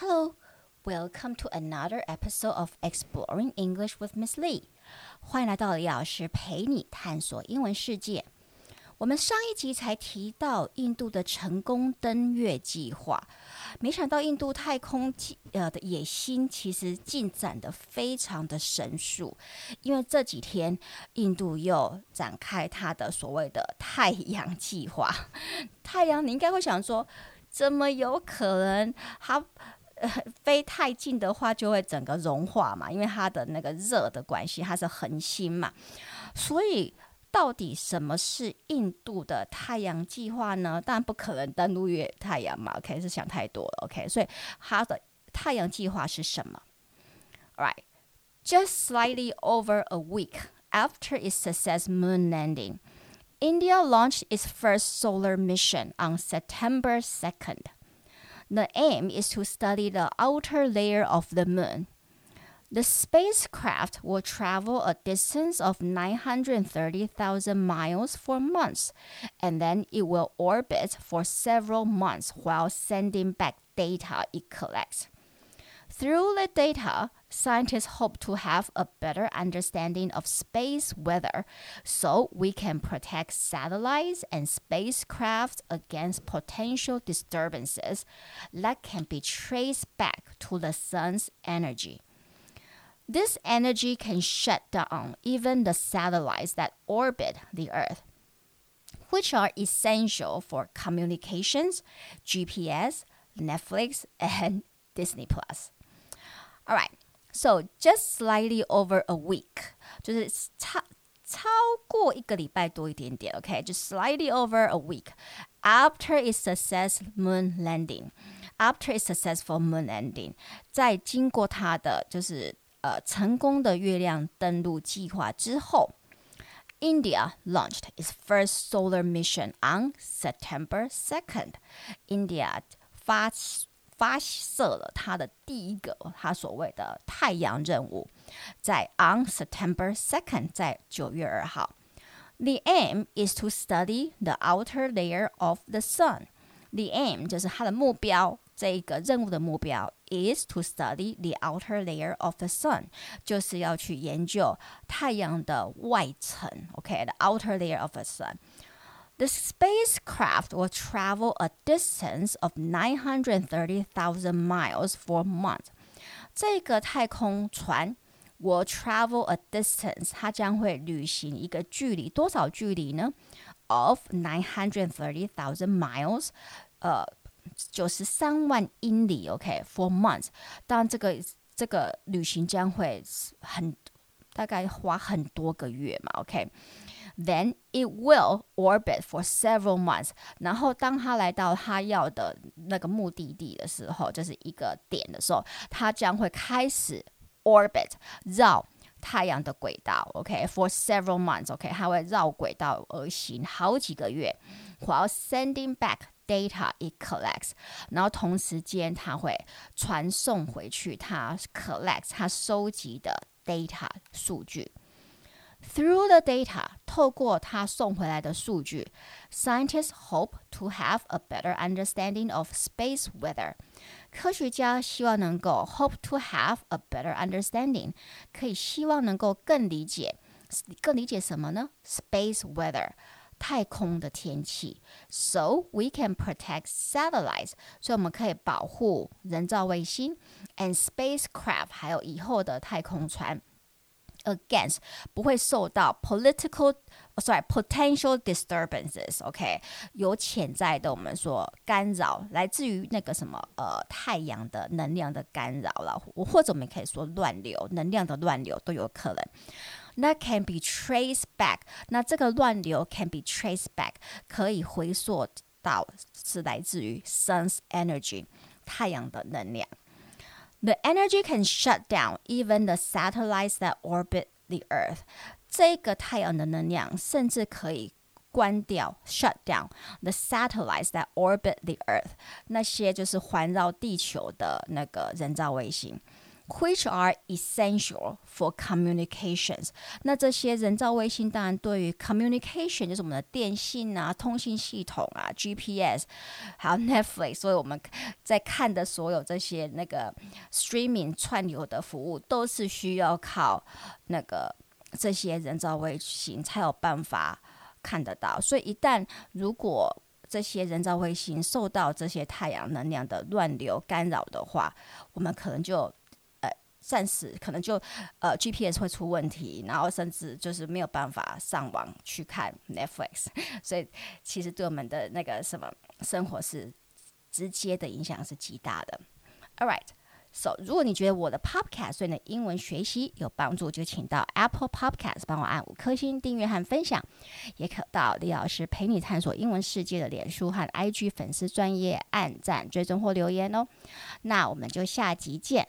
Hello, welcome to another episode of Exploring English with Miss Lee。欢迎来到李老师陪你探索英文世界。我们上一集才提到印度的成功登月计划，没想到印度太空呃的野心其实进展的非常的神速，因为这几天印度又展开它的所谓的太阳计划。太阳，你应该会想说，怎么有可能它飞太近的话就会整个融化嘛？因为它的那个热的关系，它是恒星嘛，所以。到底什么是印度的太阳计划呢？当然不可能登陆月太阳嘛，OK，是想太多了，OK。所以它的太阳计划是什么？Alright, just slightly over a week after its success moon landing, India launched its first solar mission on September 2nd. The aim is to study the outer layer of the moon. The spacecraft will travel a distance of 930,000 miles for months, and then it will orbit for several months while sending back data it collects. Through the data, scientists hope to have a better understanding of space weather so we can protect satellites and spacecraft against potential disturbances that can be traced back to the sun's energy. This energy can shut down even the satellites that orbit the Earth, which are essential for communications, GPS, Netflix, and Disney Plus. All right, so just slightly over a week，就是差超过一个礼拜多一点点，OK，就 slightly over a week after its success moon landing。After its successful moon landing，在经过它的就是呃成功的月亮登陆计划之后，India launched its first solar mission on September 2nd. India 发 发射了他的第一个他所谓的太阳任务，在 on September 2nd，在九月二号。The aim is to study the outer layer of the sun. The aim 就是它的目标。这个任务的目标 is to study the outer layer of the sun，就是要去研究太阳的外层。OK，the、outer layer of the sun。The spacecraft will travel a distance of 930,000 miles for a month. 这个太空船 will travel a distance，它将会旅行一个距离，多少距离呢？Of 930,000 miles，呃。九十三万英里，OK，for months。当然，这个这个旅行将会很大概花很多个月嘛，OK。 Then it will orbit for several months。然后，当它来到它要的那个目的地的时候，就是一个点的时候，它将会开始 orbit 绕太阳的轨道，OK，for several months，OK，它会绕轨道而行好几个月，while sending back。data it collects，然后同时间它会传送回去它 collects 它收集的 data 数据。Through the data， 透过它送回来的数据，scientists hope to have a better understanding of space weather。科学家希望能够 hope to have a better understanding，可以希望能够更理解，更理解什么呢？Space weather。太空的天气，so we can protect satellites，所以我们可以保护人造卫星，and spacecraft，还有以后的太空船 ，against 不会受到 political，sorry potential disturbances，OK，有潜在的我们说干扰，来自于那个什么呃太阳的能量的干扰了，或者我们可以说乱流，能量的乱流都有可能。那 can be traced back，那这个乱流 can be traced back，可以回溯到是来自于 sun's energy，太阳的能量。The energy can shut down even the satellites that orbit the Earth。这个太阳的能量甚至可以关掉 shut down the satellites that orbit the Earth，那些就是环绕地球的那个人造卫星。 Which are essential for communications。那这些人造卫星当然对于 communication 就是我们的电信啊、通信系统啊、GPS，还有 Netflix，所以我们在看的所有这些那个 streaming 串流的服务，都是需要靠那个这些人造卫星才有办法看得到。所以一旦如果这些人造卫星受到这些太阳能量的乱流干扰的话，我们可能就暂时可能就呃 GPS 会出问题，然后甚至就是没有办法上网去看 Netflix，所以其实对我们的那个什么生活是直接的影响是极大的。Alright，so 如果你觉得我的 Podcast 对你的英文学习有帮助，就请到 Apple Podcast 帮我按五颗星订阅和分享，也可到李老师陪你探索英文世界的脸书和 IG 粉丝专业按赞、追踪或留言哦。那我们就下集见